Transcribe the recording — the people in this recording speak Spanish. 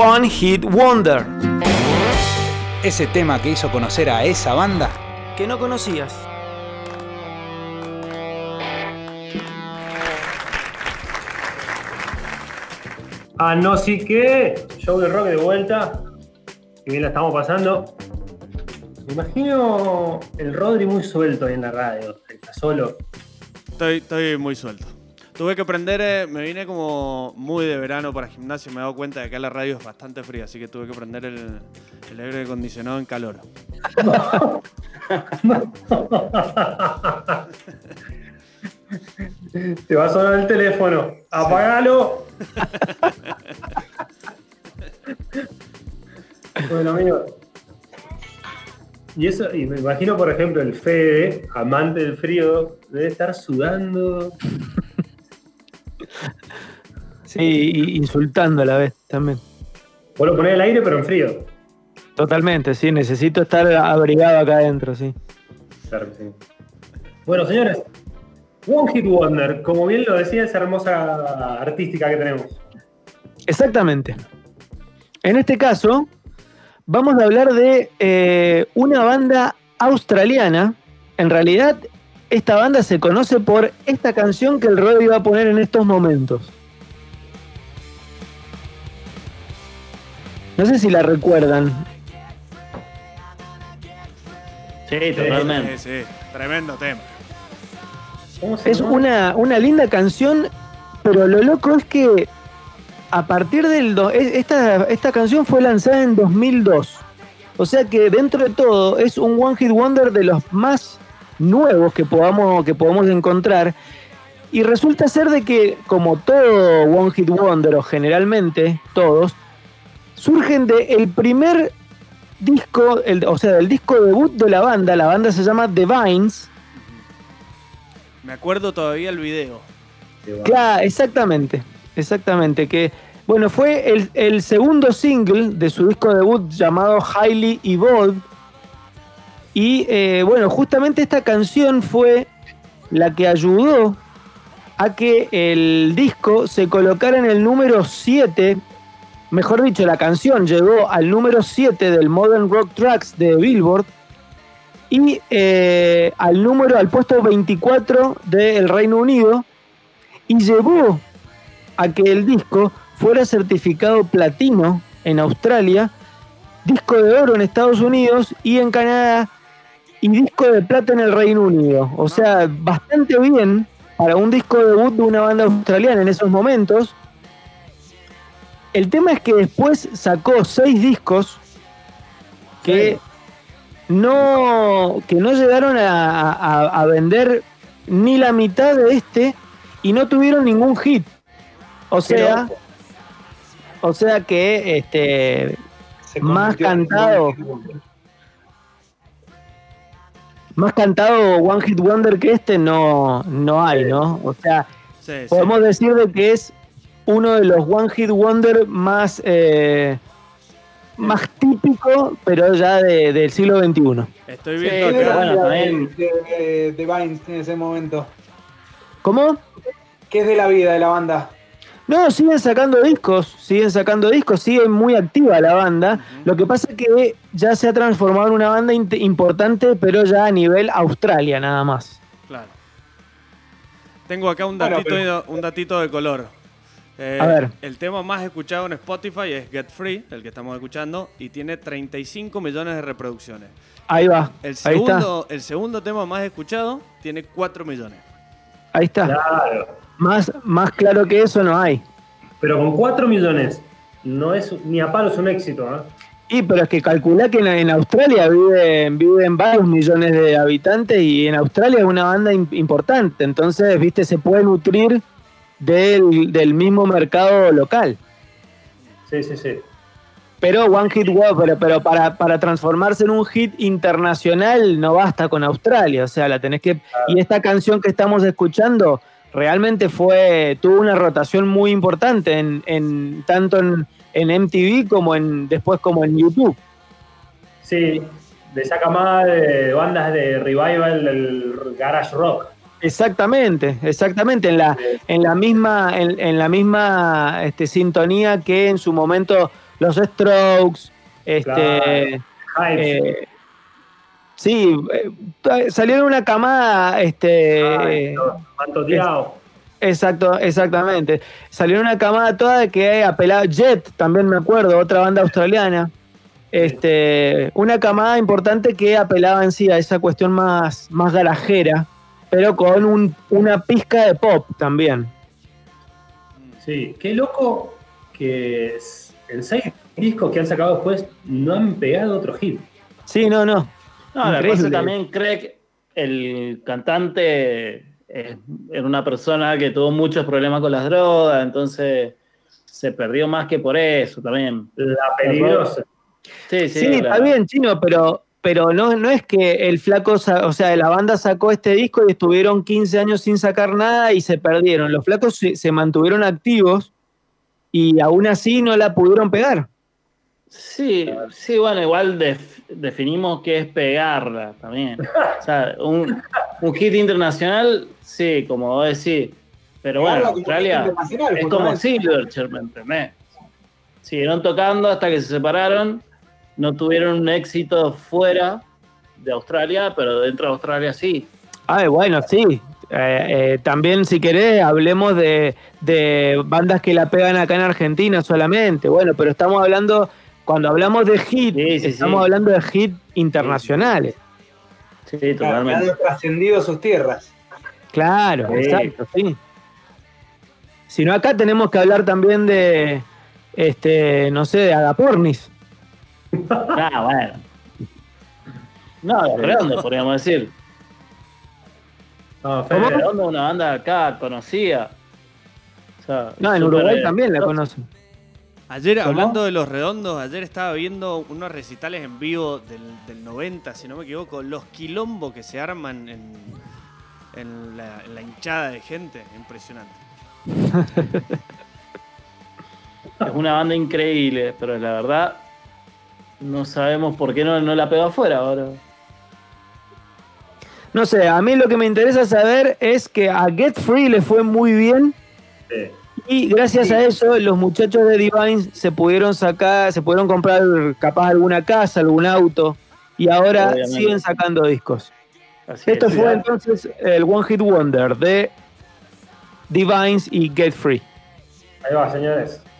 One Hit Wonder. Ese tema que hizo conocer a esa banda que no conocías. Ah, no, sí que. Show de rock de vuelta. Y bien la estamos pasando. Me imagino el Rodri muy suelto ahí en la radio. Está solo. Estoy, estoy muy suelto. Tuve que prender, eh, me vine como muy de verano para gimnasio y me he dado cuenta de que acá la radio es bastante fría, así que tuve que prender el, el aire acondicionado en calor. Te va a sonar el teléfono. Apagalo. bueno, amigos. Y eso, y me imagino, por ejemplo, el Fede, amante del frío, debe estar sudando. Sí, insultando a la vez también. Vos lo ponés el aire, pero en frío. Totalmente, sí, necesito estar abrigado acá adentro, sí. Claro, sí. Bueno, señores, One Hit Wonder, como bien lo decía, esa hermosa artística que tenemos. Exactamente. En este caso, vamos a hablar de eh, una banda australiana. En realidad, esta banda se conoce por esta canción que el Rod iba a poner en estos momentos. No sé si la recuerdan. Sí, totalmente. Sí, sí, tremendo tema. Es una, una linda canción, pero lo loco es que a partir del... esta, esta canción fue lanzada en 2002. O sea que dentro de todo es un One Hit Wonder de los más nuevos que podamos, que podamos encontrar. Y resulta ser de que, como todo One Hit Wonder, o generalmente todos, surgen del el primer disco, el, o sea, del disco debut de la banda. La banda se llama The Vines me acuerdo todavía el video. Claro, exactamente. Exactamente. Que, bueno, fue el, segundo single de su disco debut llamado Highly Evolved. Y eh, bueno, justamente esta canción fue la que ayudó a que el disco se colocara en el número 7. Mejor dicho, la canción llegó al número 7 del Modern Rock Tracks de Billboard y eh, al número, al puesto 24 del Reino Unido y llevó a que el disco fuera certificado platino en Australia, disco de oro en Estados Unidos y en Canadá y disco de plata en el Reino Unido. O sea, bastante bien para un disco debut de una banda australiana en esos momentos. El tema es que después sacó seis discos que no, que no llegaron a, vender ni la mitad de este y no tuvieron ningún hit. O sea, o sea que este más cantado más cantado One Hit Wonder que este no, no hay, ¿no? O sea, podemos decir de que es uno de los One Hit Wonder más eh, más típico, pero ya del siglo XXI. Estoy viendo que bueno, también de, de, Vines en ese momento. ¿Cómo? ¿Qué es de la vida de la banda? No, siguen sacando discos, siguen sacando discos, sigue muy activa la banda. Lo que pasa es que ya se ha transformado en una banda importante, pero ya a nivel Australia nada más. Claro. Tengo acá un datito, un datito de color. Eh, a ver. El tema más escuchado en Spotify es Get Free, el que estamos escuchando, y tiene 35 millones de reproducciones. Ahí va. El segundo, El segundo tema más escuchado tiene 4 millones. Ahí está. Claro. Más, más claro que eso no hay. Pero con 4 millones no es ni a palos un éxito, ¿eh? Sí, pero es que calcula que en, Australia viven, viven varios millones de habitantes y en Australia es una banda importante. Entonces, viste, se puede nutrir del, mismo mercado local. Sí, sí, sí. Pero One Hit Wonder, pero, para, para, transformarse en un hit internacional no basta con Australia, o sea, la tenés que... Y esta canción que estamos escuchando realmente fue, tuvo una rotación muy importante en, en tanto en, en, MTV como en después como en YouTube. Sí, de esa camada de bandas de revival del garage rock. Exactamente, exactamente, en la, en la misma, en, la misma este, sintonía que en su momento los Strokes, este, Claro. Eh, sí, eh, salieron una camada, este, Ay, no, Mantoteado. exacto, exactamente, salieron una camada toda de que apelaba Jet, también me acuerdo, otra banda australiana, este, una camada importante que apelaba en sí a esa cuestión más, más garajera, pero con un- una pizca de pop también. Sí, qué loco que en seis discos que han sacado después no han pegado otro hit. Sí, no, no. No, la cosa también Craig, el cantante, eh, era una persona que tuvo muchos problemas con las drogas, entonces se perdió más que por eso también. La peligrosa. Sí, sí, Sí, la- está bien, chino, pero, pero no, no es que el flaco, sa- o sea, la banda sacó este disco y estuvieron 15 años sin sacar nada y se perdieron. Los flacos se, se mantuvieron activos y aún así no la pudieron pegar. Sí, sí, bueno, igual def- definimos qué es pegarla también. O sea, un, un hit internacional, sí, como vos decís. Pero bueno, Australia es como. Silverchair, ¿me entendés? Siguieron tocando hasta que se separaron, no tuvieron un éxito fuera de Australia, pero dentro de Australia sí. Ah, bueno, sí. Eh, eh, también, si querés, hablemos de, de bandas que la pegan acá en Argentina solamente. Bueno, pero estamos hablando, cuando hablamos de hit, Sí, sí, estamos sí. hablando de hit internacionales. Sí, totalmente. han trascendido sus tierras. Claro, Sí. exacto, sí. Si no, acá tenemos que hablar también de, este, no sé, de Agapornis. Ah, bueno. No, de Redondo, podríamos decir. No, Fede Redondo es una banda acá conocida. O sea, No, en Uruguay eh, también la conocen. Ayer, ¿Cómo? hablando de los redondos, ayer estaba viendo unos recitales en vivo del, del 90, si no me equivoco, los quilombos que se arman en, en la, en la hinchada de gente, impresionante. Es una banda increíble, pero la verdad no sabemos por qué no, no la pegó afuera ahora. No sé, a mí lo que me interesa saber es que a Get Free le fue muy bien sí. y gracias a eso los muchachos de Divine se pudieron sacar, se pudieron comprar capaz alguna casa, algún auto y ahora Obviamente. siguen sacando discos. Así Esto es. fue entonces el One Hit Wonder de Divines y Get Free. Ahí va, señores.